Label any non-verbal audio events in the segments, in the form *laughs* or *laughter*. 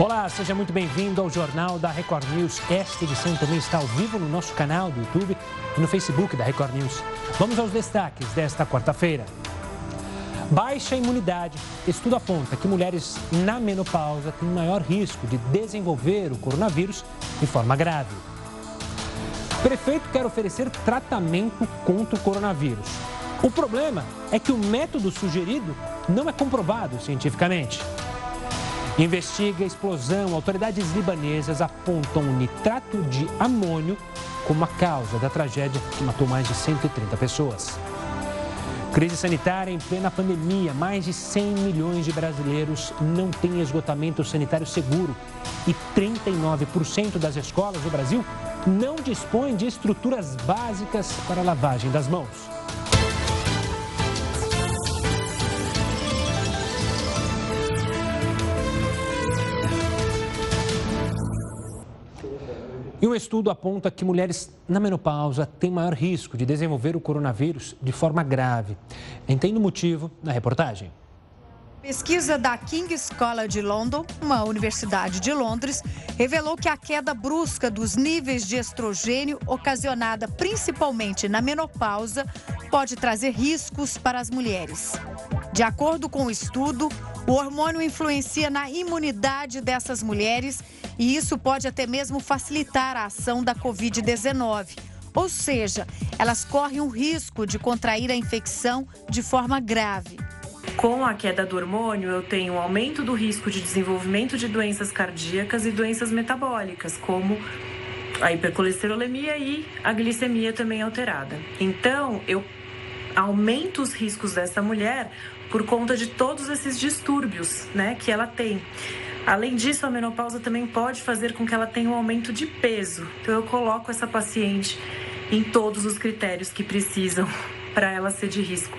Olá, seja muito bem-vindo ao Jornal da Record News. Esta edição também está ao vivo no nosso canal do YouTube e no Facebook da Record News. Vamos aos destaques desta quarta-feira. Baixa imunidade. Estudo aponta que mulheres na menopausa têm maior risco de desenvolver o coronavírus de forma grave. Prefeito quer oferecer tratamento contra o coronavírus. O problema é que o método sugerido não é comprovado cientificamente. Investiga a explosão. Autoridades libanesas apontam o nitrato de amônio como a causa da tragédia que matou mais de 130 pessoas. Crise sanitária em plena pandemia. Mais de 100 milhões de brasileiros não têm esgotamento sanitário seguro e 39% das escolas do Brasil não dispõem de estruturas básicas para lavagem das mãos. E um estudo aponta que mulheres na menopausa têm maior risco de desenvolver o coronavírus de forma grave. Entende o motivo na reportagem. Pesquisa da King's College London, uma universidade de Londres, revelou que a queda brusca dos níveis de estrogênio, ocasionada principalmente na menopausa, pode trazer riscos para as mulheres. De acordo com o estudo, o hormônio influencia na imunidade dessas mulheres e isso pode até mesmo facilitar a ação da Covid-19. Ou seja, elas correm o risco de contrair a infecção de forma grave. Com a queda do hormônio, eu tenho um aumento do risco de desenvolvimento de doenças cardíacas e doenças metabólicas, como a hipercolesterolemia e a glicemia também alterada. Então, eu aumento os riscos dessa mulher por conta de todos esses distúrbios, né, que ela tem. Além disso, a menopausa também pode fazer com que ela tenha um aumento de peso. Então, eu coloco essa paciente em todos os critérios que precisam *laughs* para ela ser de risco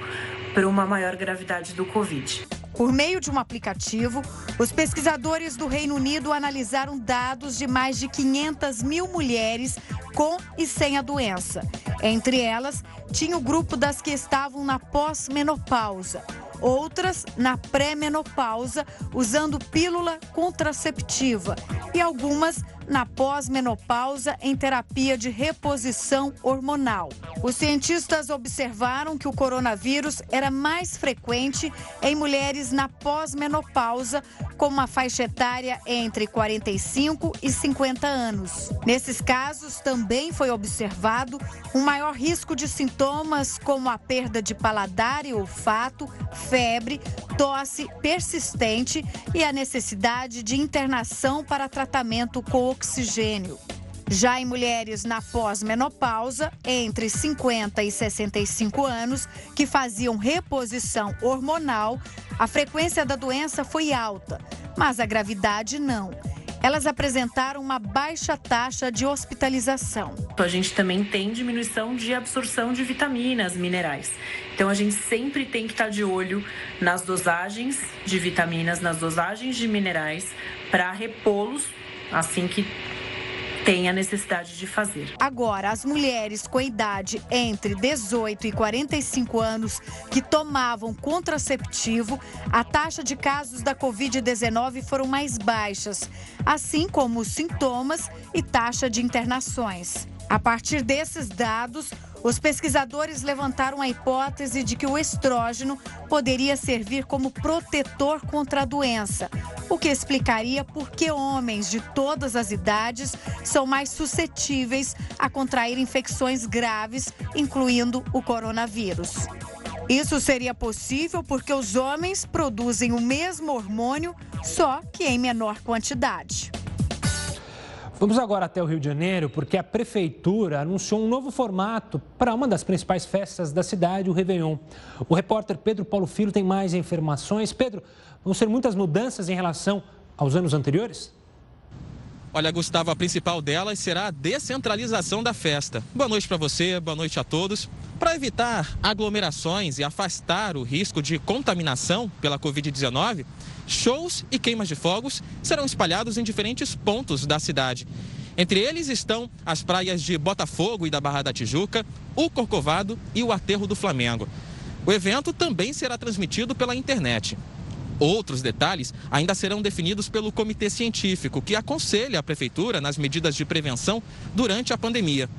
para uma maior gravidade do Covid. Por meio de um aplicativo, os pesquisadores do Reino Unido analisaram dados de mais de 500 mil mulheres com e sem a doença. Entre elas, tinha o grupo das que estavam na pós-menopausa outras na pré-menopausa, usando pílula contraceptiva, e algumas na pós-menopausa em terapia de reposição hormonal. Os cientistas observaram que o coronavírus era mais frequente em mulheres na pós-menopausa, com uma faixa etária entre 45 e 50 anos. Nesses casos, também foi observado um maior risco de sintomas como a perda de paladar e olfato, febre, tosse persistente e a necessidade de internação para tratamento com oxigênio. Já em mulheres na pós-menopausa, entre 50 e 65 anos, que faziam reposição hormonal, a frequência da doença foi alta, mas a gravidade não. Elas apresentaram uma baixa taxa de hospitalização. A gente também tem diminuição de absorção de vitaminas, minerais. Então a gente sempre tem que estar de olho nas dosagens de vitaminas, nas dosagens de minerais para repô-los assim que tem a necessidade de fazer. Agora, as mulheres com idade entre 18 e 45 anos que tomavam contraceptivo, a taxa de casos da Covid-19 foram mais baixas, assim como os sintomas e taxa de internações. A partir desses dados, os pesquisadores levantaram a hipótese de que o estrógeno poderia servir como protetor contra a doença, o que explicaria por que homens de todas as idades são mais suscetíveis a contrair infecções graves, incluindo o coronavírus. Isso seria possível porque os homens produzem o mesmo hormônio, só que em menor quantidade. Vamos agora até o Rio de Janeiro, porque a Prefeitura anunciou um novo formato para uma das principais festas da cidade, o Réveillon. O repórter Pedro Paulo Filho tem mais informações. Pedro, vão ser muitas mudanças em relação aos anos anteriores? Olha, Gustavo, a principal delas será a descentralização da festa. Boa noite para você, boa noite a todos. Para evitar aglomerações e afastar o risco de contaminação pela Covid-19, shows e queimas de fogos serão espalhados em diferentes pontos da cidade. Entre eles estão as praias de Botafogo e da Barra da Tijuca, o Corcovado e o Aterro do Flamengo. O evento também será transmitido pela internet. Outros detalhes ainda serão definidos pelo comitê científico, que aconselha a prefeitura nas medidas de prevenção durante a pandemia.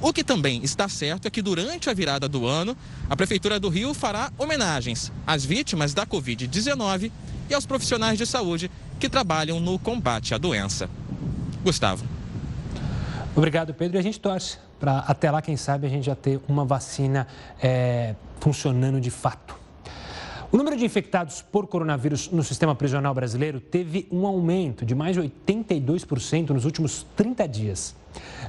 O que também está certo é que durante a virada do ano, a Prefeitura do Rio fará homenagens às vítimas da Covid-19 e aos profissionais de saúde que trabalham no combate à doença. Gustavo. Obrigado, Pedro. E a gente torce para até lá, quem sabe, a gente já ter uma vacina é, funcionando de fato. O número de infectados por coronavírus no sistema prisional brasileiro teve um aumento de mais de 82% nos últimos 30 dias.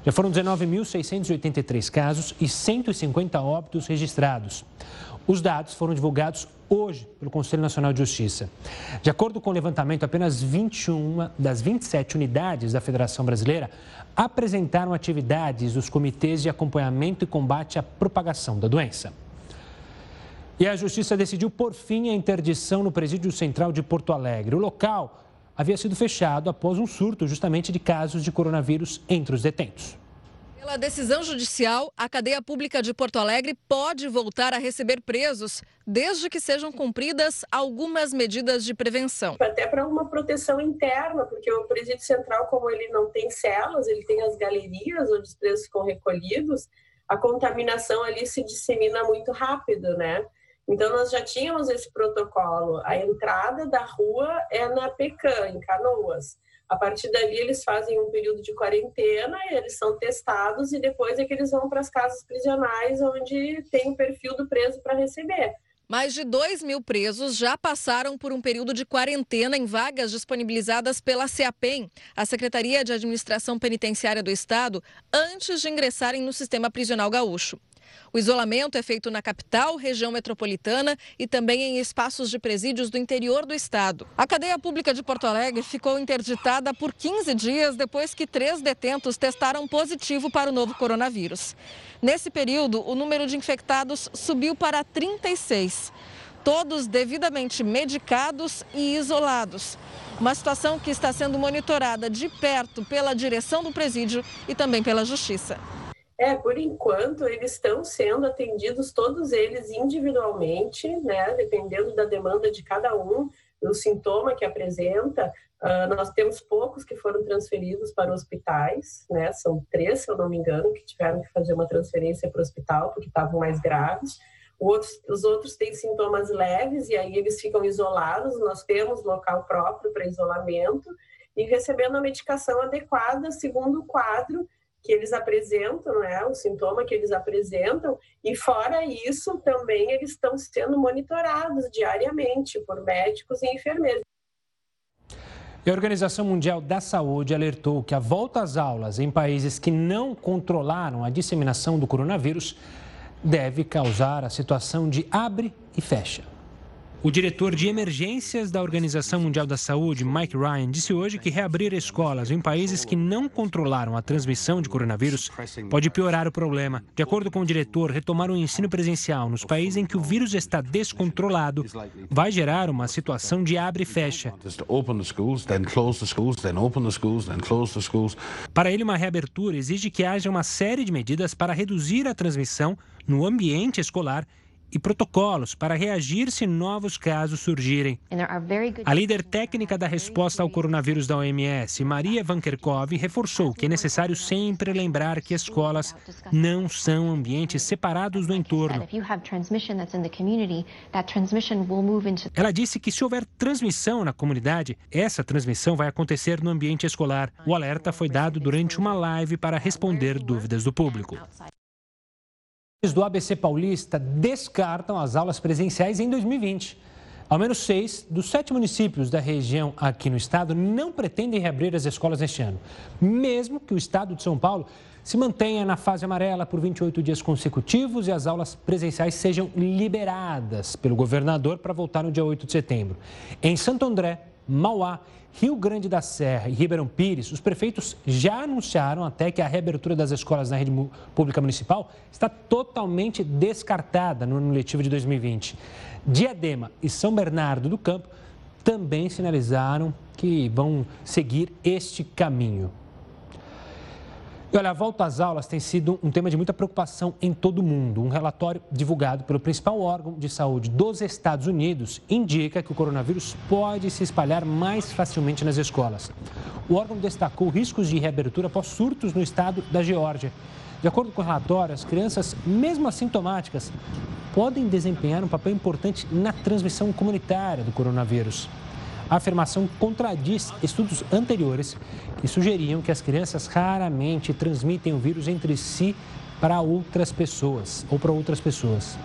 Já foram 19.683 casos e 150 óbitos registrados. Os dados foram divulgados hoje pelo Conselho Nacional de Justiça. De acordo com o levantamento, apenas 21 das 27 unidades da Federação Brasileira apresentaram atividades dos comitês de acompanhamento e combate à propagação da doença. E a Justiça decidiu por fim a interdição no Presídio Central de Porto Alegre. O local havia sido fechado após um surto justamente de casos de coronavírus entre os detentos. Pela decisão judicial, a cadeia pública de Porto Alegre pode voltar a receber presos, desde que sejam cumpridas algumas medidas de prevenção. Até para uma proteção interna, porque o presídio central, como ele não tem celas, ele tem as galerias onde os presos ficam recolhidos, a contaminação ali se dissemina muito rápido, né? Então, nós já tínhamos esse protocolo. A entrada da rua é na Pecan, em Canoas. A partir dali, eles fazem um período de quarentena, eles são testados e depois é que eles vão para as casas prisionais, onde tem o perfil do preso para receber. Mais de 2 mil presos já passaram por um período de quarentena em vagas disponibilizadas pela CEAPEM, a Secretaria de Administração Penitenciária do Estado, antes de ingressarem no sistema prisional gaúcho. O isolamento é feito na capital, região metropolitana e também em espaços de presídios do interior do estado. A cadeia pública de Porto Alegre ficou interditada por 15 dias depois que três detentos testaram positivo para o novo coronavírus. Nesse período, o número de infectados subiu para 36 todos devidamente medicados e isolados. Uma situação que está sendo monitorada de perto pela direção do presídio e também pela Justiça. É, por enquanto, eles estão sendo atendidos, todos eles individualmente, né, dependendo da demanda de cada um, do sintoma que apresenta. Uh, nós temos poucos que foram transferidos para hospitais, né, são três, se eu não me engano, que tiveram que fazer uma transferência para o hospital porque estavam mais graves. Outros, os outros têm sintomas leves e aí eles ficam isolados. Nós temos local próprio para isolamento e recebendo a medicação adequada segundo o quadro que eles apresentam, né, o sintoma que eles apresentam, e fora isso, também eles estão sendo monitorados diariamente por médicos e enfermeiros. A Organização Mundial da Saúde alertou que a volta às aulas em países que não controlaram a disseminação do coronavírus deve causar a situação de abre e fecha. O diretor de emergências da Organização Mundial da Saúde, Mike Ryan, disse hoje que reabrir escolas em países que não controlaram a transmissão de coronavírus pode piorar o problema. De acordo com o diretor, retomar o ensino presencial nos países em que o vírus está descontrolado vai gerar uma situação de abre e fecha. Para ele, uma reabertura exige que haja uma série de medidas para reduzir a transmissão no ambiente escolar e protocolos para reagir se novos casos surgirem. A líder técnica da resposta ao coronavírus da OMS, Maria Van Kerkhove, reforçou que é necessário sempre lembrar que escolas não são ambientes separados do entorno. Ela disse que se houver transmissão na comunidade, essa transmissão vai acontecer no ambiente escolar. O alerta foi dado durante uma live para responder dúvidas do público do ABC Paulista descartam as aulas presenciais em 2020. Ao menos seis dos sete municípios da região aqui no estado não pretendem reabrir as escolas neste ano, mesmo que o estado de São Paulo se mantenha na fase amarela por 28 dias consecutivos e as aulas presenciais sejam liberadas pelo governador para voltar no dia 8 de setembro. Em Santo André, Mauá Rio Grande da Serra e Ribeirão Pires, os prefeitos já anunciaram até que a reabertura das escolas na rede pública municipal está totalmente descartada no ano letivo de 2020. Diadema e São Bernardo do Campo também sinalizaram que vão seguir este caminho. E olha, a volta às aulas tem sido um tema de muita preocupação em todo o mundo. Um relatório divulgado pelo principal órgão de saúde dos Estados Unidos indica que o coronavírus pode se espalhar mais facilmente nas escolas. O órgão destacou riscos de reabertura após surtos no estado da Geórgia. De acordo com o relatório, as crianças, mesmo assintomáticas, podem desempenhar um papel importante na transmissão comunitária do coronavírus. A afirmação contradiz estudos anteriores que sugeriam que as crianças raramente transmitem o vírus entre si para outras pessoas ou para outras pessoas.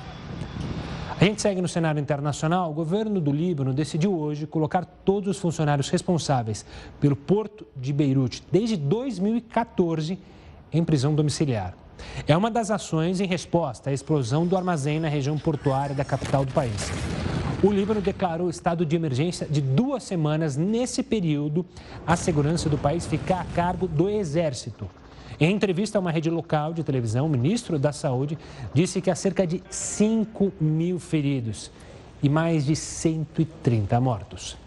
A gente segue no cenário internacional. O governo do Líbano decidiu hoje colocar todos os funcionários responsáveis pelo porto de Beirute desde 2014 em prisão domiciliar. É uma das ações em resposta à explosão do armazém na região portuária da capital do país. O Líbano declarou estado de emergência de duas semanas. Nesse período, a segurança do país fica a cargo do Exército. Em entrevista a uma rede local de televisão, o ministro da Saúde disse que há cerca de 5 mil feridos e mais de 130 mortos.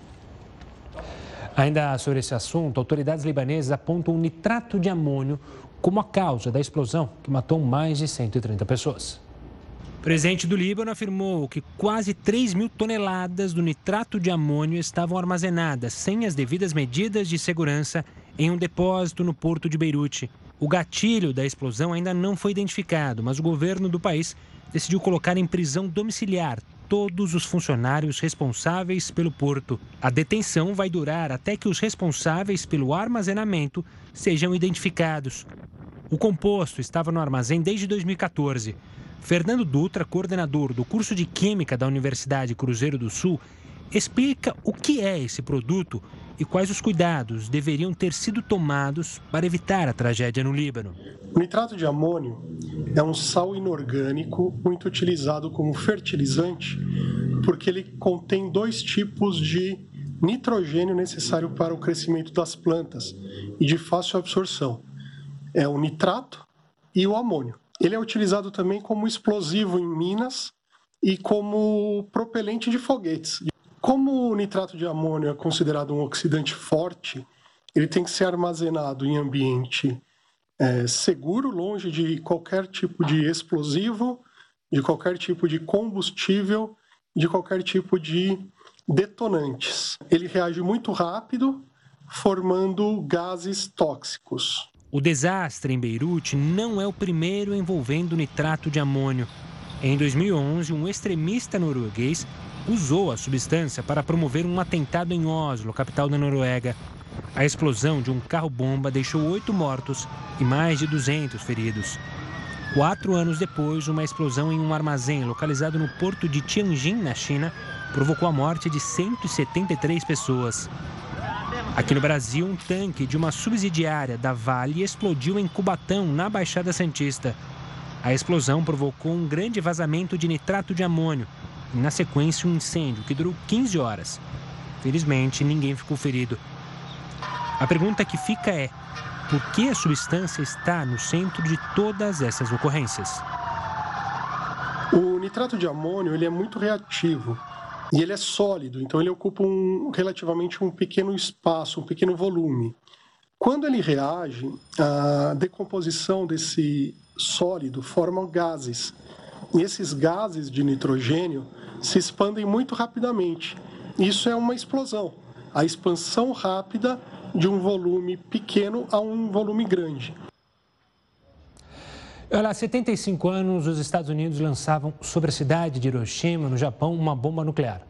Ainda sobre esse assunto, autoridades libanesas apontam o nitrato de amônio como a causa da explosão que matou mais de 130 pessoas. Presidente do Líbano afirmou que quase 3 mil toneladas do nitrato de amônio estavam armazenadas sem as devidas medidas de segurança em um depósito no porto de Beirute. O gatilho da explosão ainda não foi identificado, mas o governo do país decidiu colocar em prisão domiciliar todos os funcionários responsáveis pelo porto. A detenção vai durar até que os responsáveis pelo armazenamento sejam identificados. O composto estava no armazém desde 2014. Fernando Dutra, coordenador do curso de Química da Universidade Cruzeiro do Sul, explica o que é esse produto e quais os cuidados deveriam ter sido tomados para evitar a tragédia no Líbano. O nitrato de amônio é um sal inorgânico muito utilizado como fertilizante porque ele contém dois tipos de nitrogênio necessário para o crescimento das plantas e de fácil absorção. É o nitrato e o amônio. Ele é utilizado também como explosivo em minas e como propelente de foguetes. Como o nitrato de amônio é considerado um oxidante forte, ele tem que ser armazenado em ambiente é, seguro, longe de qualquer tipo de explosivo, de qualquer tipo de combustível, de qualquer tipo de detonantes. Ele reage muito rápido, formando gases tóxicos. O desastre em Beirute não é o primeiro envolvendo nitrato de amônio. Em 2011, um extremista norueguês usou a substância para promover um atentado em Oslo, capital da Noruega. A explosão de um carro-bomba deixou oito mortos e mais de 200 feridos. Quatro anos depois, uma explosão em um armazém localizado no porto de Tianjin, na China, provocou a morte de 173 pessoas. Aqui no Brasil, um tanque de uma subsidiária da Vale explodiu em Cubatão, na Baixada Santista. A explosão provocou um grande vazamento de nitrato de amônio e, na sequência, um incêndio que durou 15 horas. Felizmente, ninguém ficou ferido. A pergunta que fica é: por que a substância está no centro de todas essas ocorrências? O nitrato de amônio ele é muito reativo e ele é sólido, então ele ocupa um, relativamente um pequeno espaço, um pequeno volume. Quando ele reage, a decomposição desse sólido forma gases. E esses gases de nitrogênio se expandem muito rapidamente. Isso é uma explosão. A expansão rápida de um volume pequeno a um volume grande. Olha, há 75 anos, os Estados Unidos lançavam sobre a cidade de Hiroshima, no Japão, uma bomba nuclear.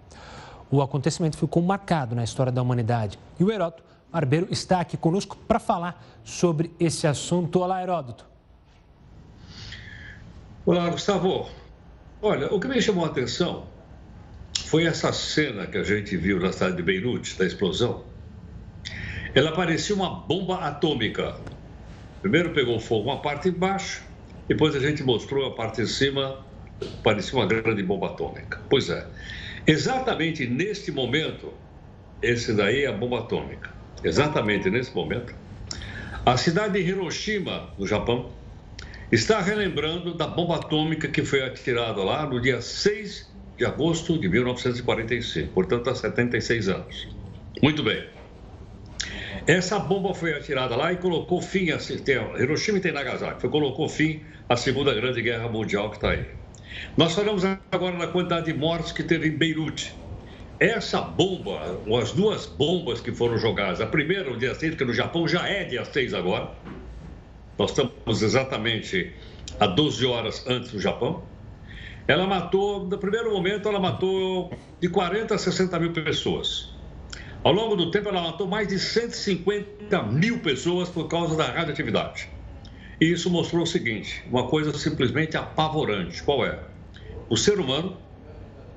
O acontecimento ficou marcado na história da humanidade. E o Heródoto Barbeiro está aqui conosco para falar sobre esse assunto. Olá, Heródoto. Olá, Gustavo. Olha, o que me chamou a atenção foi essa cena que a gente viu na cidade de Beirute, da explosão. Ela parecia uma bomba atômica. Primeiro pegou fogo uma parte embaixo, depois a gente mostrou a parte de cima, parecia uma grande bomba atômica. Pois é, exatamente neste momento, esse daí é a bomba atômica. Exatamente nesse momento, a cidade de Hiroshima, no Japão, está relembrando da bomba atômica que foi atirada lá no dia 6 de agosto de 1945, portanto há 76 anos. Muito bem. Essa bomba foi atirada lá e colocou fim a Hiroshima e Nagasaki, foi colocou fim à Segunda Grande Guerra Mundial que está aí. Nós falamos agora na quantidade de mortes que teve em Beirute. Essa bomba, as duas bombas que foram jogadas, a primeira no dia 6, que no Japão já é dia 6 agora, nós estamos exatamente a 12 horas antes do Japão. Ela matou, no primeiro momento, ela matou de 40 a 60 mil pessoas. Ao longo do tempo, ela matou mais de 150 mil pessoas por causa da radioatividade. E isso mostrou o seguinte: uma coisa simplesmente apavorante. Qual é? O ser humano,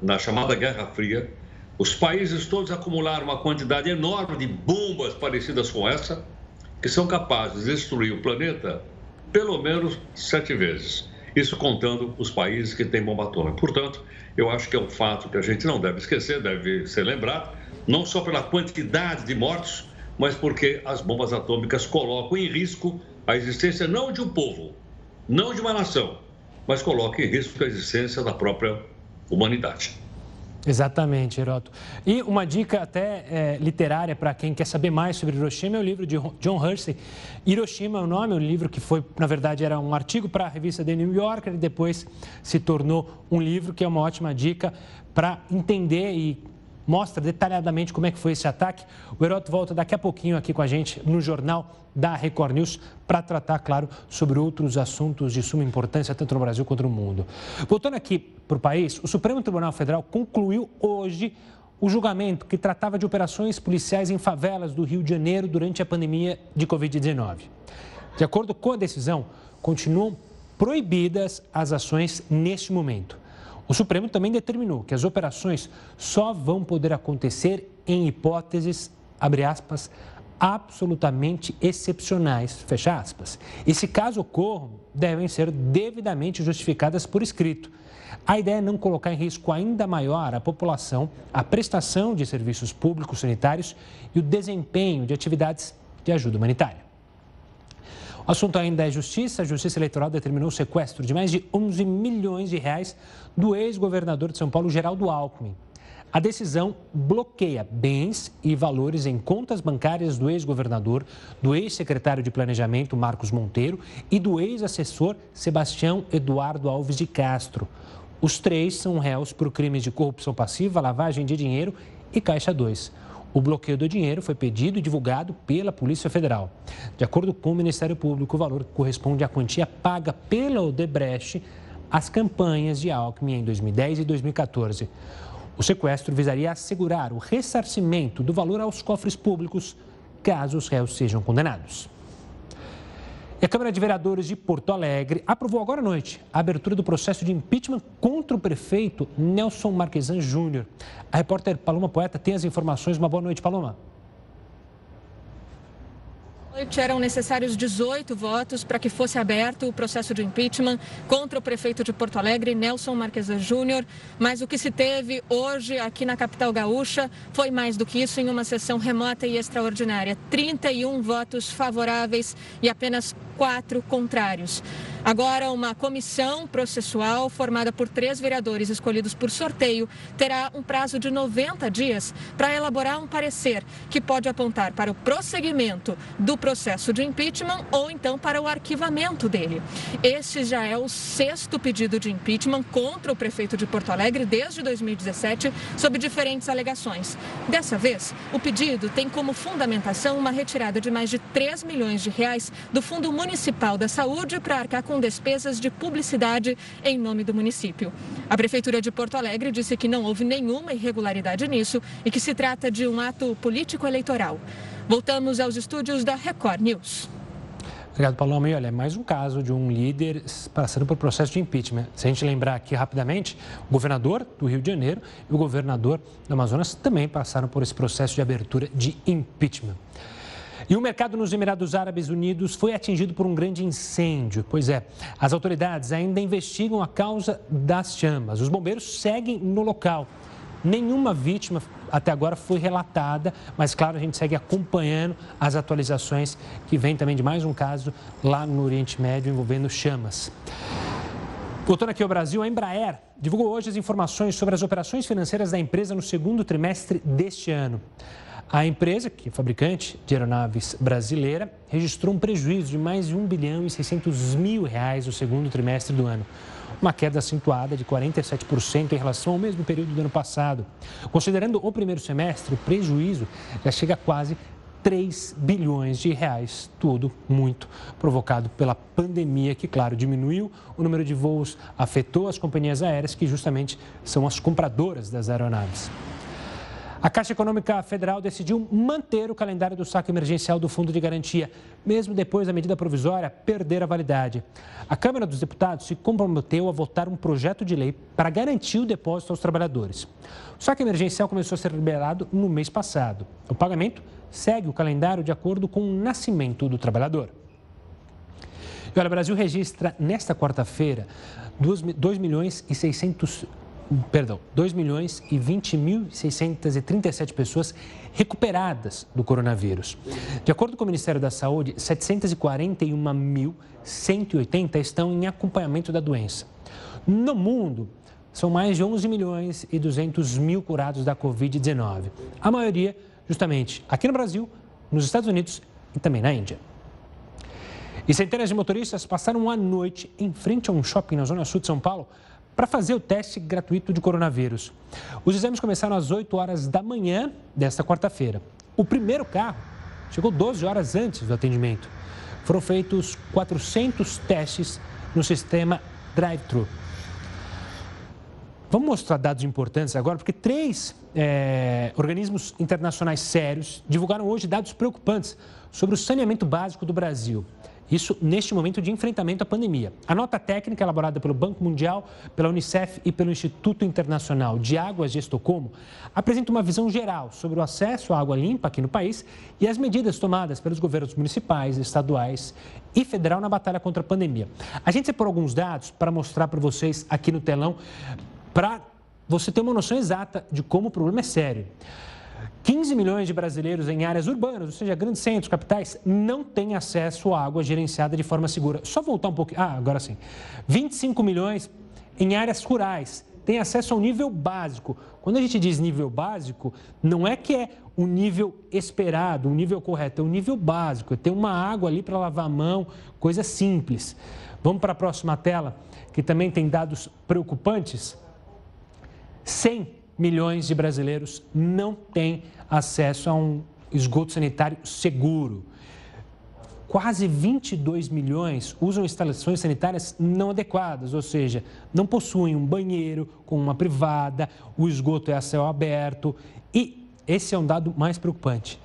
na chamada Guerra Fria, os países todos acumularam uma quantidade enorme de bombas parecidas com essa, que são capazes de destruir o planeta pelo menos sete vezes. Isso contando os países que têm bomba atômica. Portanto, eu acho que é um fato que a gente não deve esquecer, deve ser lembrado não só pela quantidade de mortos, mas porque as bombas atômicas colocam em risco a existência não de um povo, não de uma nação, mas colocam em risco a existência da própria humanidade. Exatamente, Heroto. E uma dica até é, literária para quem quer saber mais sobre Hiroshima é o livro de John Hersey. Hiroshima é o nome, um livro que foi, na verdade, era um artigo para a revista The New Yorker e depois se tornou um livro que é uma ótima dica para entender e mostra detalhadamente como é que foi esse ataque. O Heroto volta daqui a pouquinho aqui com a gente no Jornal da Record News para tratar, claro, sobre outros assuntos de suma importância, tanto no Brasil quanto no mundo. Voltando aqui para o país, o Supremo Tribunal Federal concluiu hoje o julgamento que tratava de operações policiais em favelas do Rio de Janeiro durante a pandemia de Covid-19. De acordo com a decisão, continuam proibidas as ações neste momento. O Supremo também determinou que as operações só vão poder acontecer em hipóteses, abre aspas, absolutamente excepcionais, fecha aspas. E se caso ocorram, devem ser devidamente justificadas por escrito. A ideia é não colocar em risco ainda maior a população, a prestação de serviços públicos sanitários e o desempenho de atividades de ajuda humanitária. Assunto ainda é justiça. A Justiça Eleitoral determinou o sequestro de mais de 11 milhões de reais do ex-governador de São Paulo, Geraldo Alckmin. A decisão bloqueia bens e valores em contas bancárias do ex-governador, do ex-secretário de Planejamento, Marcos Monteiro, e do ex-assessor Sebastião Eduardo Alves de Castro. Os três são réus por crimes de corrupção passiva, lavagem de dinheiro e Caixa 2. O bloqueio do dinheiro foi pedido e divulgado pela Polícia Federal. De acordo com o Ministério Público, o valor corresponde à quantia paga pela Odebrecht às campanhas de Alckmin em 2010 e 2014. O sequestro visaria assegurar o ressarcimento do valor aos cofres públicos caso os réus sejam condenados. E a Câmara de Vereadores de Porto Alegre aprovou agora à noite a abertura do processo de impeachment contra o prefeito Nelson Marquesan Júnior. A repórter Paloma Poeta tem as informações. Uma boa noite, Paloma eram necessários 18 votos para que fosse aberto o processo de impeachment contra o prefeito de Porto Alegre, Nelson Marquesa Júnior. Mas o que se teve hoje aqui na capital gaúcha foi mais do que isso em uma sessão remota e extraordinária. 31 votos favoráveis e apenas quatro contrários. Agora, uma comissão processual formada por três vereadores escolhidos por sorteio terá um prazo de 90 dias para elaborar um parecer que pode apontar para o prosseguimento do processo de impeachment ou então para o arquivamento dele. Este já é o sexto pedido de impeachment contra o prefeito de Porto Alegre desde 2017, sob diferentes alegações. Dessa vez, o pedido tem como fundamentação uma retirada de mais de 3 milhões de reais do Fundo Municipal da Saúde para arcar com despesas de publicidade em nome do município. A Prefeitura de Porto Alegre disse que não houve nenhuma irregularidade nisso e que se trata de um ato político-eleitoral. Voltamos aos estúdios da Record News. Obrigado, Paloma. E olha, é mais um caso de um líder passando por processo de impeachment. Se a gente lembrar aqui rapidamente, o governador do Rio de Janeiro e o governador do Amazonas também passaram por esse processo de abertura de impeachment. E o mercado nos Emirados Árabes Unidos foi atingido por um grande incêndio. Pois é, as autoridades ainda investigam a causa das chamas. Os bombeiros seguem no local. Nenhuma vítima até agora foi relatada, mas claro, a gente segue acompanhando as atualizações que vem também de mais um caso lá no Oriente Médio envolvendo chamas. Voltando aqui ao Brasil, a Embraer divulgou hoje as informações sobre as operações financeiras da empresa no segundo trimestre deste ano. A empresa, que é fabricante de aeronaves brasileira, registrou um prejuízo de mais de 1 bilhão e 600 mil reais no segundo trimestre do ano. Uma queda acentuada de 47% em relação ao mesmo período do ano passado. Considerando o primeiro semestre, o prejuízo já chega a quase 3 bilhões de reais, tudo muito provocado pela pandemia, que, claro, diminuiu o número de voos, afetou as companhias aéreas, que justamente são as compradoras das aeronaves. A Caixa Econômica Federal decidiu manter o calendário do saque emergencial do Fundo de Garantia, mesmo depois da medida provisória perder a validade. A Câmara dos Deputados se comprometeu a votar um projeto de lei para garantir o depósito aos trabalhadores. O saque emergencial começou a ser liberado no mês passado. O pagamento segue o calendário de acordo com o nascimento do trabalhador. E olha, o Brasil registra nesta quarta-feira 2 milhões e 600 perdão, 2 milhões e 20 mil 637 pessoas recuperadas do coronavírus. De acordo com o Ministério da Saúde, 741.180 estão em acompanhamento da doença. No mundo, são mais de 11 milhões e 200 mil curados da Covid-19. A maioria, justamente, aqui no Brasil, nos Estados Unidos e também na Índia. E centenas de motoristas passaram a noite em frente a um shopping na zona sul de São Paulo para fazer o teste gratuito de coronavírus. Os exames começaram às 8 horas da manhã desta quarta-feira. O primeiro carro chegou 12 horas antes do atendimento. Foram feitos 400 testes no sistema drive-thru. Vamos mostrar dados importantes agora, porque três é, organismos internacionais sérios divulgaram hoje dados preocupantes sobre o saneamento básico do Brasil. Isso neste momento de enfrentamento à pandemia. A nota técnica elaborada pelo Banco Mundial, pela Unicef e pelo Instituto Internacional de Águas de Estocolmo apresenta uma visão geral sobre o acesso à água limpa aqui no país e as medidas tomadas pelos governos municipais, estaduais e federal na batalha contra a pandemia. A gente separou alguns dados para mostrar para vocês aqui no telão, para você ter uma noção exata de como o problema é sério. 15 milhões de brasileiros em áreas urbanas, ou seja, grandes centros, capitais, não têm acesso à água gerenciada de forma segura. Só voltar um pouquinho. Ah, agora sim. 25 milhões em áreas rurais têm acesso ao nível básico. Quando a gente diz nível básico, não é que é o nível esperado, o nível correto, é o nível básico. É ter uma água ali para lavar a mão, coisa simples. Vamos para a próxima tela, que também tem dados preocupantes. 100 milhões de brasileiros não têm acesso a um esgoto sanitário seguro. Quase 22 milhões usam instalações sanitárias não adequadas, ou seja, não possuem um banheiro com uma privada, o esgoto é a céu aberto. E esse é um dado mais preocupante.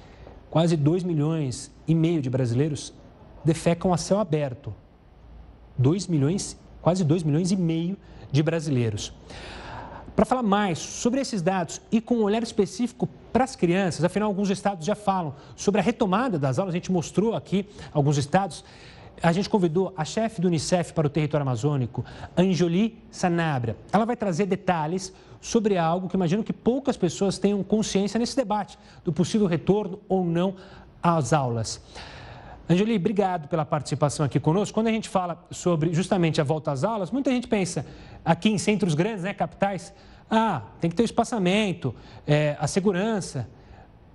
Quase 2 milhões e meio de brasileiros defecam a céu aberto. 2 milhões, quase 2 milhões e meio de brasileiros. Para falar mais sobre esses dados e com um olhar específico para as crianças, afinal, alguns estados já falam sobre a retomada das aulas, a gente mostrou aqui alguns estados. A gente convidou a chefe do Unicef para o território amazônico, Anjoli Sanabria. Ela vai trazer detalhes sobre algo que imagino que poucas pessoas tenham consciência nesse debate, do possível retorno ou não às aulas. Angeli, obrigado pela participação aqui conosco. Quando a gente fala sobre justamente a volta às aulas, muita gente pensa aqui em centros grandes, né, capitais, ah, tem que ter o espaçamento, é, a segurança,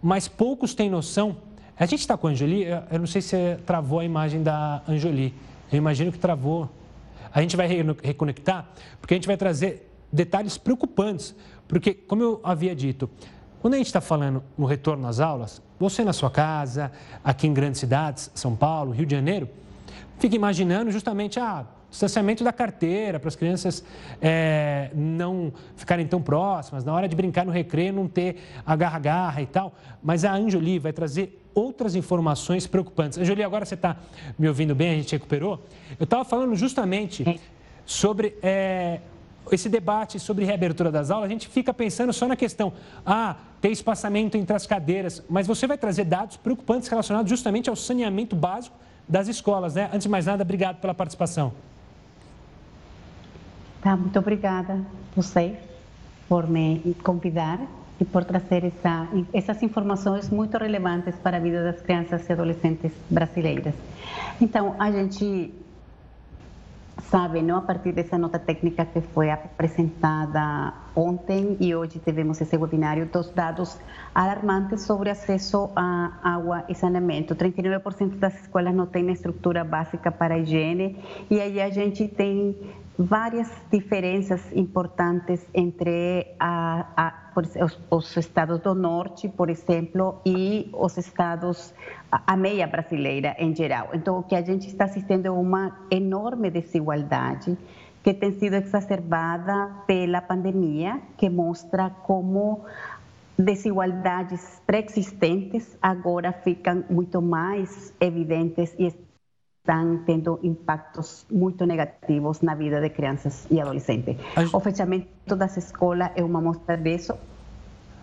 mas poucos têm noção. A gente está com a Angeli, eu não sei se travou a imagem da Angeli, eu imagino que travou. A gente vai reconectar, porque a gente vai trazer detalhes preocupantes, porque, como eu havia dito, quando a gente está falando no retorno às aulas, você na sua casa, aqui em grandes cidades, São Paulo, Rio de Janeiro, fica imaginando justamente a ah, distanciamento da carteira para as crianças é, não ficarem tão próximas, na hora de brincar no recreio não ter agarra-garra e tal. Mas a Anjoli vai trazer outras informações preocupantes. Anjoli, agora você está me ouvindo bem, a gente recuperou? Eu estava falando justamente sobre é, esse debate sobre reabertura das aulas, a gente fica pensando só na questão, ah, tem espaçamento entre as cadeiras, mas você vai trazer dados preocupantes relacionados justamente ao saneamento básico das escolas, né? Antes de mais nada, obrigado pela participação. Tá, muito obrigada você por me convidar e por trazer essa, essas informações muito relevantes para a vida das crianças e adolescentes brasileiras. Então, a gente sabe, não a partir dessa nota técnica que foi apresentada ontem e hoje tivemos esse webinário dos dados alarmantes sobre acesso a água e saneamento. 39% das escolas não têm estrutura básica para higiene e aí a gente tem várias diferenças importantes entre a, a, os, os, estados do norte, por exemplo, e os estados, a, a meia brasileira em geral. Então, o que a gente está assistindo é uma enorme desigualdade que tem sido exacerbada pela pandemia, que mostra como desigualdades pré-existentes agora ficam muito mais evidentes e estão tendo impactos muito negativos na vida de crianças e adolescentes. O fechamento das escolas é uma mostra disso.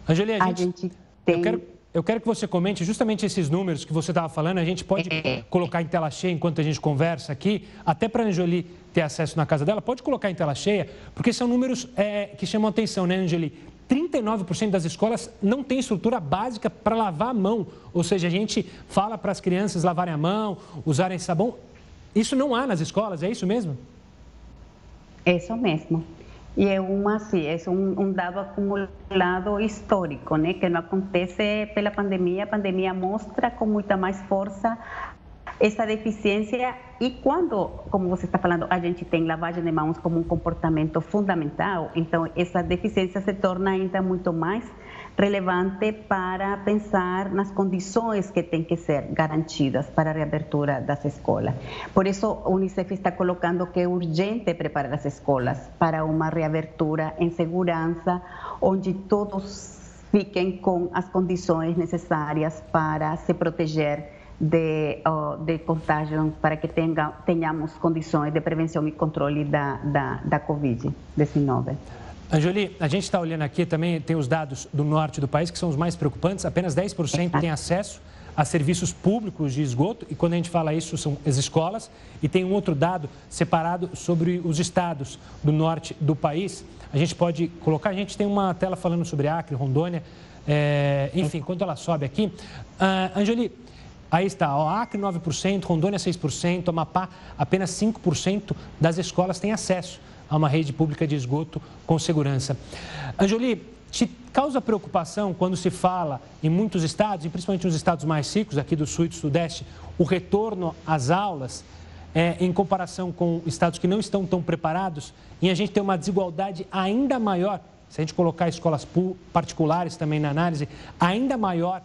Angelia, a gente, a gente tem... Eu quero, eu quero que você comente justamente esses números que você estava falando. A gente pode é. colocar em tela cheia enquanto a gente conversa aqui, até para a Angeli ter acesso na casa dela. Pode colocar em tela cheia, porque são números é, que chamam atenção, né, Angeli? 39% das escolas não tem estrutura básica para lavar a mão. Ou seja, a gente fala para as crianças lavarem a mão, usarem sabão. Isso não há nas escolas, é isso mesmo? É isso mesmo. E é uma, assim, é um, um dado acumulado histórico, né? Que não acontece pela pandemia. A pandemia mostra com muita mais força essa deficiência e quando, como você está falando, a gente tem lavagem de mãos como um comportamento fundamental, então essa deficiência se torna ainda muito mais relevante para pensar nas condições que têm que ser garantidas para a reabertura das escolas. Por isso, a Unicef está colocando que é urgente preparar as escolas para uma reabertura em segurança, onde todos fiquem com as condições necessárias para se proteger de, de contágio para que tenha, tenhamos condições de prevenção e controle da, da, da Covid-19. Anjoli, a gente está olhando aqui também, tem os dados do norte do país que são os mais preocupantes, apenas 10% têm acesso a serviços públicos de esgoto, e quando a gente fala isso, são as escolas, e tem um outro dado separado sobre os estados do norte do país. A gente pode colocar, a gente tem uma tela falando sobre Acre, Rondônia, é, enfim, quando ela sobe aqui. Uh, Anjoli, Aí está, o Acre 9%, Rondônia 6%, Amapá apenas 5% das escolas têm acesso a uma rede pública de esgoto com segurança. Anjoli, te causa preocupação quando se fala em muitos estados, e principalmente nos estados mais ricos, aqui do sul e do sudeste, o retorno às aulas é, em comparação com estados que não estão tão preparados e a gente tem uma desigualdade ainda maior, se a gente colocar escolas particulares também na análise, ainda maior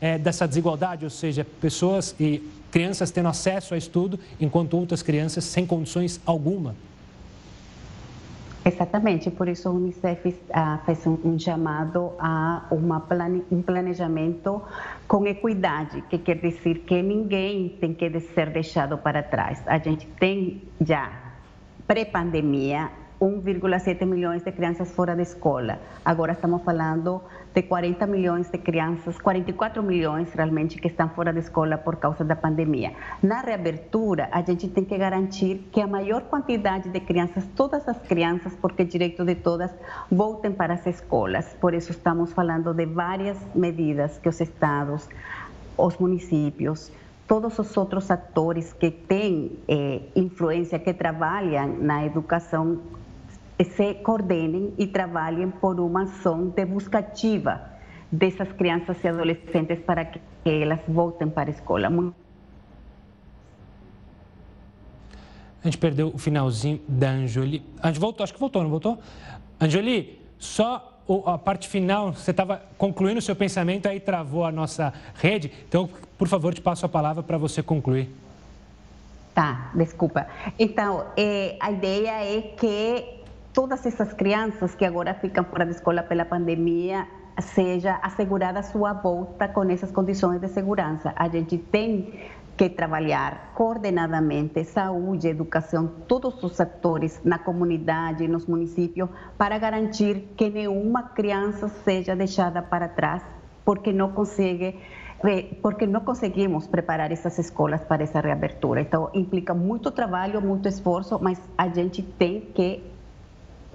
é, dessa desigualdade, ou seja, pessoas e crianças tendo acesso a estudo, enquanto outras crianças sem condições alguma. Exatamente, por isso a Unicef ah, fez um, um, chamado a uma plane, um planejamento com equidade, que quer dizer que ninguém tem que ser deixado para trás. A gente tem já, pré-pandemia, 1,7 milhões de crianças fora da escola. Agora estamos falando de 40 milhões de crianças, 44 milhões realmente que estão fora da escola por causa da pandemia. Na reabertura, a gente tem que garantir que a maior quantidade de crianças, todas as crianças, porque é direito de todas, voltem para as escolas. Por isso estamos falando de várias medidas que os estados, os municípios, todos os outros atores que têm eh, influência, que trabalham na educação se coordenem e trabalhem por uma ação de busca ativa dessas crianças e adolescentes para que elas voltem para a escola. A gente perdeu o finalzinho da Anjoli. A gente voltou, acho que voltou, não voltou? Anjoli, só a parte final, você estava concluindo o seu pensamento, aí travou a nossa rede. Então, por favor, te passo a palavra para você concluir. Tá, desculpa. Então, eh, a ideia é que todas essas crianças que agora ficam fora da escola pela pandemia seja assegurada a sua volta com essas condições de segurança. A gente tem que trabalhar coordenadamente saúde, educação, todos os atores na comunidade, nos municípios, para garantir que nenhuma criança seja deixada para trás, porque não consegue porque não conseguimos preparar essas escolas para essa reabertura. Então, implica muito trabalho, muito esforço, mas a gente tem que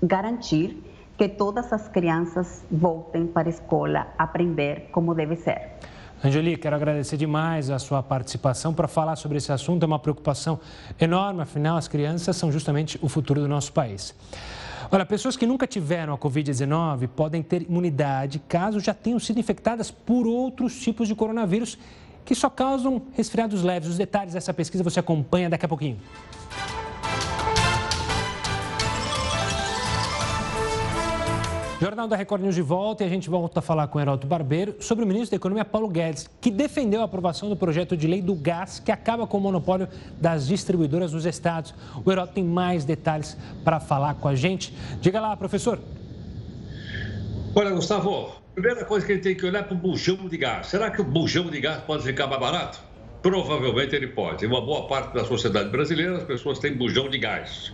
garantir que todas as crianças voltem para a escola aprender como deve ser. Angeli, quero agradecer demais a sua participação para falar sobre esse assunto. É uma preocupação enorme, afinal, as crianças são justamente o futuro do nosso país. Olha, pessoas que nunca tiveram a Covid-19 podem ter imunidade caso já tenham sido infectadas por outros tipos de coronavírus que só causam resfriados leves. Os detalhes dessa pesquisa você acompanha daqui a pouquinho. Jornal da Record News de volta e a gente volta a falar com o Heraldo Barbeiro sobre o ministro da Economia, Paulo Guedes, que defendeu a aprovação do projeto de lei do gás que acaba com o monopólio das distribuidoras dos estados. O Heraldo tem mais detalhes para falar com a gente. Diga lá, professor. Olha, Gustavo, primeira coisa que gente tem que olhar é para o bujão de gás. Será que o bujão de gás pode ficar mais barato? Provavelmente ele pode. Em uma boa parte da sociedade brasileira, as pessoas têm bujão de gás.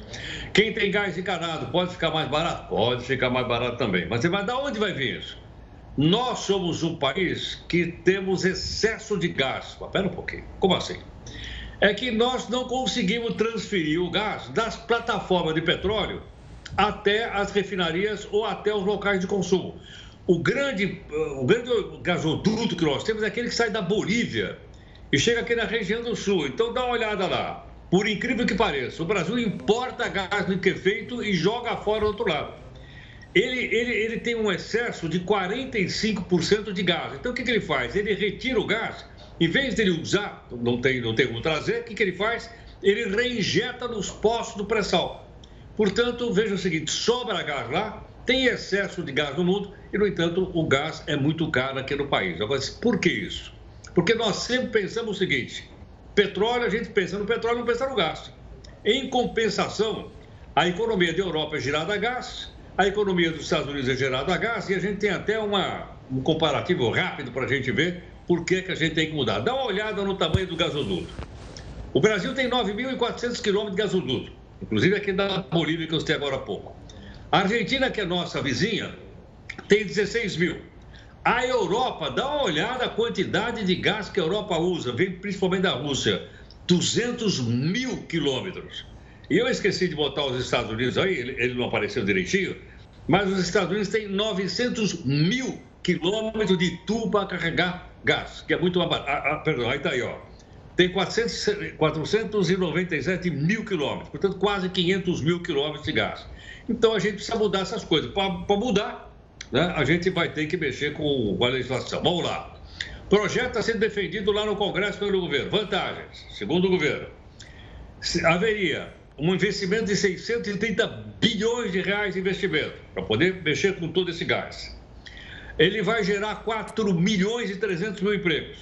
Quem tem gás encanado pode ficar mais barato? Pode ficar mais barato também. Mas você vai da onde vai vir isso? Nós somos um país que temos excesso de gás. Mas pera um pouquinho. Como assim? É que nós não conseguimos transferir o gás das plataformas de petróleo até as refinarias ou até os locais de consumo. O grande, o grande gasoduto que nós temos é aquele que sai da Bolívia e chega aqui na região do sul. Então dá uma olhada lá. Por incrível que pareça, o Brasil importa gás liquefeito e joga fora do outro lado. Ele, ele, ele tem um excesso de 45% de gás. Então o que, que ele faz? Ele retira o gás, em vez dele usar, não tem, não tem como trazer, o que, que ele faz? Ele reinjeta nos postos do pré-sal. Portanto, veja o seguinte: sobra gás lá, tem excesso de gás no mundo e, no entanto, o gás é muito caro aqui no país. Agora, por que isso? Porque nós sempre pensamos o seguinte: petróleo, a gente pensa no petróleo, não pensa no gás. Em compensação, a economia da Europa é gerada a gás, a economia dos Estados Unidos é gerada a gás, e a gente tem até uma, um comparativo rápido para a gente ver por que, que a gente tem que mudar. Dá uma olhada no tamanho do gasoduto. O Brasil tem 9.400 quilômetros de gasoduto, inclusive aqui da Bolívia que eu citei agora há pouco. A Argentina, que é nossa vizinha, tem 16 mil. A Europa, dá uma olhada a quantidade de gás que a Europa usa, vem principalmente da Rússia, 200 mil quilômetros. E eu esqueci de botar os Estados Unidos aí, ele, não apareceu direitinho, mas os Estados Unidos têm 900 mil quilômetros de tubo para carregar gás, que é muito mais barato. Ah, ah, perdão, aí está aí, ó. Tem 400, 497 mil quilômetros, portanto, quase 500 mil quilômetros de gás. Então, a gente precisa mudar essas coisas. Para mudar, né, a gente vai ter que mexer com a legislação. Vamos lá. Projeto está sendo defendido lá no Congresso pelo governo. Vantagens, segundo o governo. Haveria um investimento de 630 bilhões de reais de investimento para poder mexer com todo esse gás. Ele vai gerar 4 milhões e 300 mil empregos.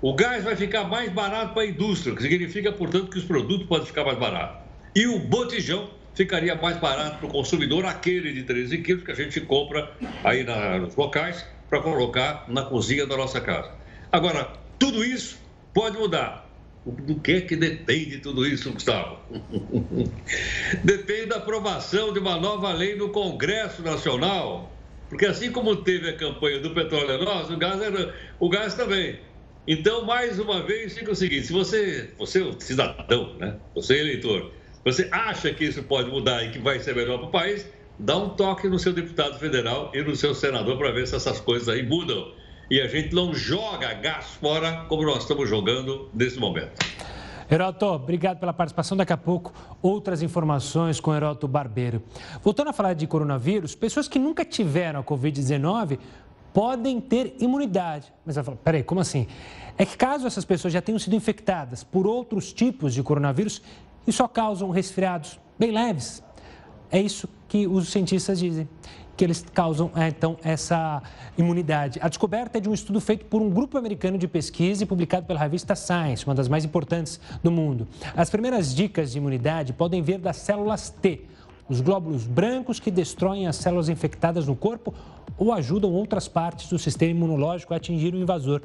O gás vai ficar mais barato para a indústria, que significa, portanto, que os produtos podem ficar mais baratos. E o botijão ficaria mais barato para o consumidor aquele de 13 quilos que a gente compra aí na, nos locais para colocar na cozinha da nossa casa. Agora, tudo isso pode mudar. Do que é que depende tudo isso, Gustavo? *laughs* depende da aprovação de uma nova lei no Congresso Nacional. Porque assim como teve a campanha do petróleo é nosso, o gás, era, o gás também. Então, mais uma vez, fica o seguinte: se você, você é um cidadão, né? Você é eleitor, você acha que isso pode mudar e que vai ser melhor para o país, dá um toque no seu deputado federal e no seu senador para ver se essas coisas aí mudam. E a gente não joga gás fora como nós estamos jogando nesse momento. Heroto, obrigado pela participação. Daqui a pouco, outras informações com Heroto Barbeiro. Voltando a falar de coronavírus, pessoas que nunca tiveram a Covid-19 podem ter imunidade. Mas ela fala, peraí, como assim? É que caso essas pessoas já tenham sido infectadas por outros tipos de coronavírus, e só causam resfriados bem leves. É isso que os cientistas dizem, que eles causam é, então essa imunidade. A descoberta é de um estudo feito por um grupo americano de pesquisa e publicado pela revista Science, uma das mais importantes do mundo. As primeiras dicas de imunidade podem vir das células T, os glóbulos brancos que destroem as células infectadas no corpo ou ajudam outras partes do sistema imunológico a atingir o invasor.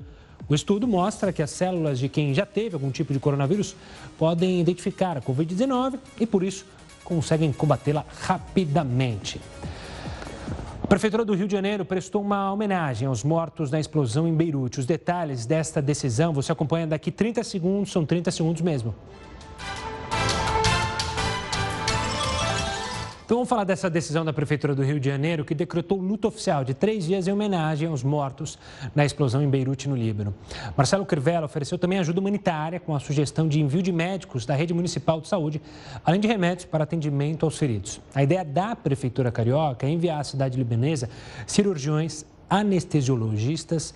O estudo mostra que as células de quem já teve algum tipo de coronavírus podem identificar a Covid-19 e, por isso, conseguem combatê-la rapidamente. A Prefeitura do Rio de Janeiro prestou uma homenagem aos mortos na explosão em Beirute. Os detalhes desta decisão você acompanha daqui 30 segundos, são 30 segundos mesmo. Então vamos falar dessa decisão da Prefeitura do Rio de Janeiro que decretou luto oficial de três dias em homenagem aos mortos na explosão em Beirute, no Líbano. Marcelo Crivella ofereceu também ajuda humanitária com a sugestão de envio de médicos da rede municipal de saúde, além de remédios para atendimento aos feridos. A ideia da Prefeitura Carioca é enviar à cidade libanesa cirurgiões, anestesiologistas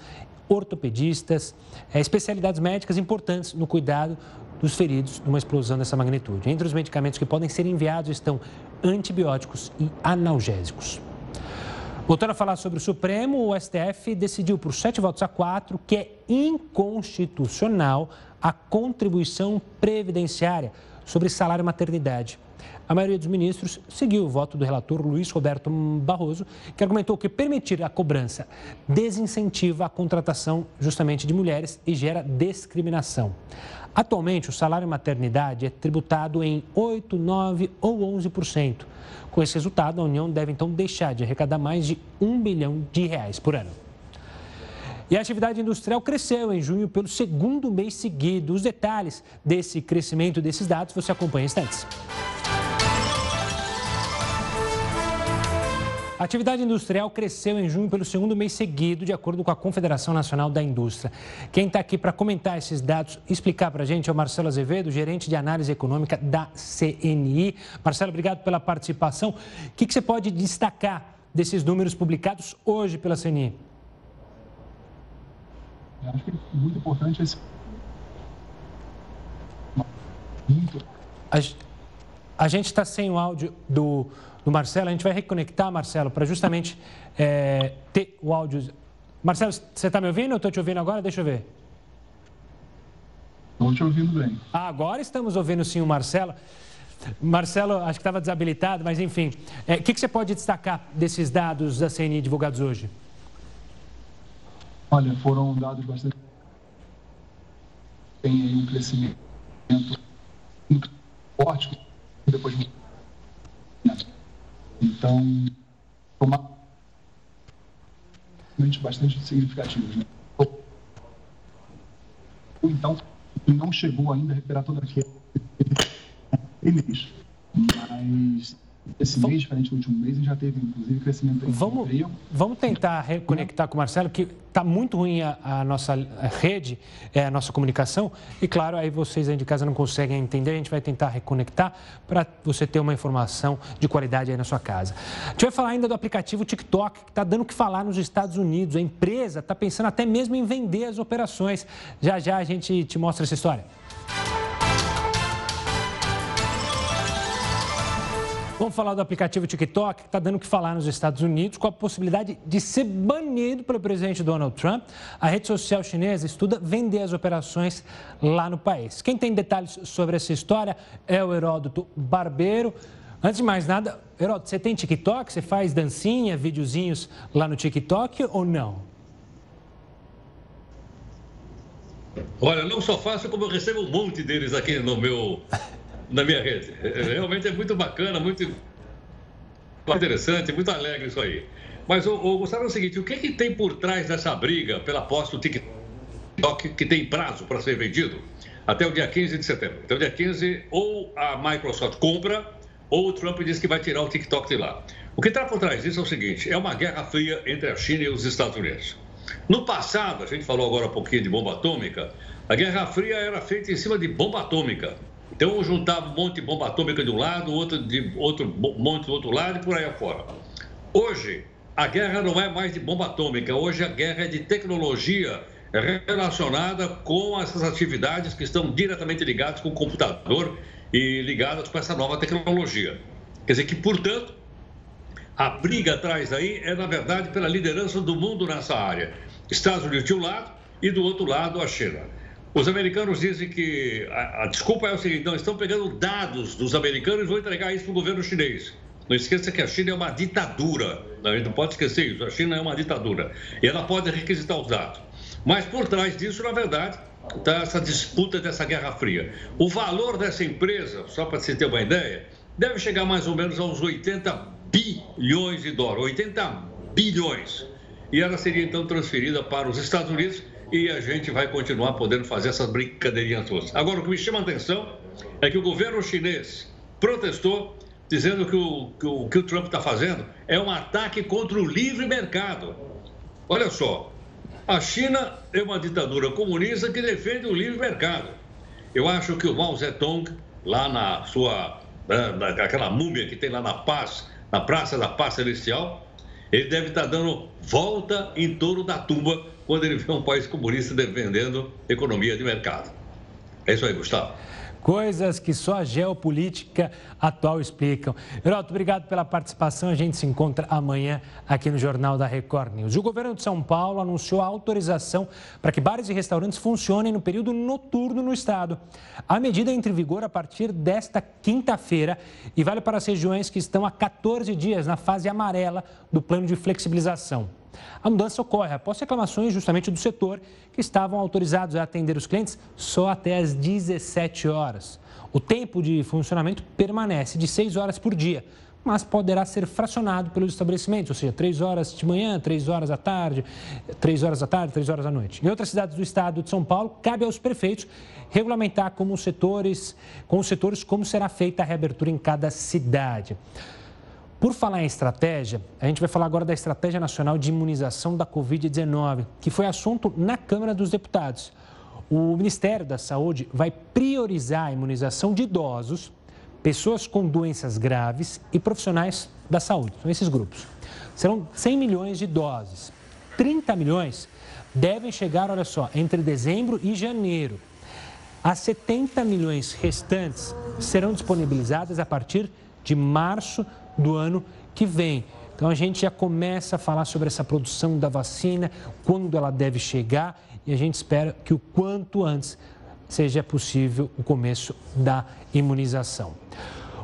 ortopedistas, eh, especialidades médicas importantes no cuidado dos feridos numa explosão dessa magnitude. Entre os medicamentos que podem ser enviados estão antibióticos e analgésicos. Voltando a falar sobre o Supremo, o STF decidiu por sete votos a quatro que é inconstitucional a contribuição previdenciária sobre salário maternidade. A maioria dos ministros seguiu o voto do relator Luiz Roberto Barroso, que argumentou que permitir a cobrança desincentiva a contratação justamente de mulheres e gera discriminação. Atualmente, o salário maternidade é tributado em 8, 9 ou 11%. Com esse resultado, a União deve então deixar de arrecadar mais de um bilhão de reais por ano. E a atividade industrial cresceu em junho pelo segundo mês seguido. Os detalhes desse crescimento desses dados você acompanha em instantes. A atividade industrial cresceu em junho pelo segundo mês seguido, de acordo com a Confederação Nacional da Indústria. Quem está aqui para comentar esses dados, explicar para a gente é o Marcelo Azevedo, gerente de análise econômica da CNI. Marcelo, obrigado pela participação. O que, que você pode destacar desses números publicados hoje pela CNI? Eu acho que é muito importante esse. A, a gente está sem o áudio do do Marcelo. A gente vai reconectar, Marcelo, para justamente é, ter o áudio. Marcelo, você está me ouvindo? Eu estou te ouvindo agora? Deixa eu ver. Estou te ouvindo bem. Ah, agora estamos ouvindo sim o Marcelo. Marcelo, acho que estava desabilitado, mas enfim. O é, que, que você pode destacar desses dados da CNI divulgados hoje? Olha, foram dados bastante. Tem aí um crescimento muito forte depois de então, uma bastante significativos. Né? Então, não chegou ainda a recuperar toda aquela mês, mas esse mês, diferente do último mês, já teve, inclusive, crescimento vamos, vamos tentar reconectar com o Marcelo, que está muito ruim a, a nossa rede, é, a nossa comunicação. E, claro, aí vocês aí de casa não conseguem entender, a gente vai tentar reconectar para você ter uma informação de qualidade aí na sua casa. A gente vai falar ainda do aplicativo TikTok, que está dando o que falar nos Estados Unidos. A empresa está pensando até mesmo em vender as operações. Já já a gente te mostra essa história. Vamos falar do aplicativo TikTok, que está dando o que falar nos Estados Unidos, com a possibilidade de ser banido pelo presidente Donald Trump. A rede social chinesa estuda vender as operações lá no país. Quem tem detalhes sobre essa história é o Heródoto Barbeiro. Antes de mais nada, Heródoto, você tem TikTok? Você faz dancinha, videozinhos lá no TikTok ou não? Olha, não só faço, como eu recebo um monte deles aqui no meu na minha rede. É, é, realmente é muito bacana, muito interessante, muito alegre isso aí. Mas, o, o Gustavo, é o seguinte, o que, que tem por trás dessa briga pela posse do TikTok que tem prazo para ser vendido? Até o dia 15 de setembro. Até o dia 15, ou a Microsoft compra, ou o Trump diz que vai tirar o TikTok de lá. O que está por trás disso é o seguinte: é uma guerra fria entre a China e os Estados Unidos. No passado, a gente falou agora um pouquinho de bomba atômica, a Guerra Fria era feita em cima de bomba atômica. Então, juntava um monte de bomba atômica de um lado, outro de outro monte do outro lado e por aí afora. Hoje, a guerra não é mais de bomba atômica, hoje a guerra é de tecnologia relacionada com essas atividades que estão diretamente ligadas com o computador e ligadas com essa nova tecnologia. Quer dizer que, portanto, a briga atrás aí é, na verdade, pela liderança do mundo nessa área. Estados Unidos de um lado e do outro lado a China. Os americanos dizem que a, a desculpa é o seguinte: não estão pegando dados dos americanos e vão entregar isso para o governo chinês. Não esqueça que a China é uma ditadura. A gente não pode esquecer isso. A China é uma ditadura. E ela pode requisitar os dados. Mas por trás disso, na verdade, está essa disputa dessa Guerra Fria. O valor dessa empresa, só para você ter uma ideia, deve chegar mais ou menos aos 80 bilhões de dólares. 80 bilhões. E ela seria então transferida para os Estados Unidos e a gente vai continuar podendo fazer essas brincadeirinhas todas. Agora, o que me chama a atenção é que o governo chinês protestou dizendo que o que o, que o Trump está fazendo é um ataque contra o livre mercado. Olha só, a China é uma ditadura comunista que defende o livre mercado. Eu acho que o Mao Zedong, lá na sua, na, naquela múmia que tem lá na Paz, na Praça da Paz Celestial, ele deve estar dando volta em torno da tumba quando ele vê um país comunista defendendo economia de mercado. É isso aí, Gustavo. Coisas que só a geopolítica atual explicam. Heroto, obrigado pela participação. A gente se encontra amanhã aqui no Jornal da Record News. O governo de São Paulo anunciou a autorização para que bares e restaurantes funcionem no período noturno no estado. A medida entra em vigor a partir desta quinta-feira e vale para as regiões que estão há 14 dias na fase amarela do plano de flexibilização. A mudança ocorre após reclamações justamente do setor que estavam autorizados a atender os clientes só até às 17 horas. O tempo de funcionamento permanece de 6 horas por dia, mas poderá ser fracionado pelos estabelecimentos, ou seja, 3 horas de manhã, 3 horas à tarde, 3 horas da tarde, 3 horas da noite. Em outras cidades do estado de São Paulo, cabe aos prefeitos regulamentar como os setores, com os setores como será feita a reabertura em cada cidade. Por falar em estratégia, a gente vai falar agora da Estratégia Nacional de Imunização da Covid-19, que foi assunto na Câmara dos Deputados. O Ministério da Saúde vai priorizar a imunização de idosos, pessoas com doenças graves e profissionais da saúde. São esses grupos. Serão 100 milhões de doses. 30 milhões devem chegar, olha só, entre dezembro e janeiro. As 70 milhões restantes serão disponibilizadas a partir de março do ano que vem. Então a gente já começa a falar sobre essa produção da vacina, quando ela deve chegar e a gente espera que o quanto antes seja possível o começo da imunização.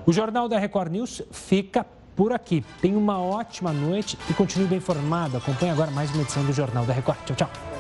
O Jornal da Record News fica por aqui. Tenha uma ótima noite e continue bem informado. Acompanhe agora mais uma edição do Jornal da Record. Tchau, tchau.